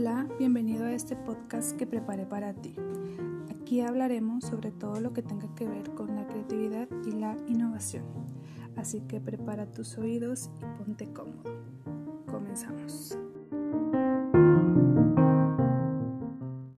Hola, bienvenido a este podcast que preparé para ti. Aquí hablaremos sobre todo lo que tenga que ver con la creatividad y la innovación. Así que prepara tus oídos y ponte cómodo. Comenzamos.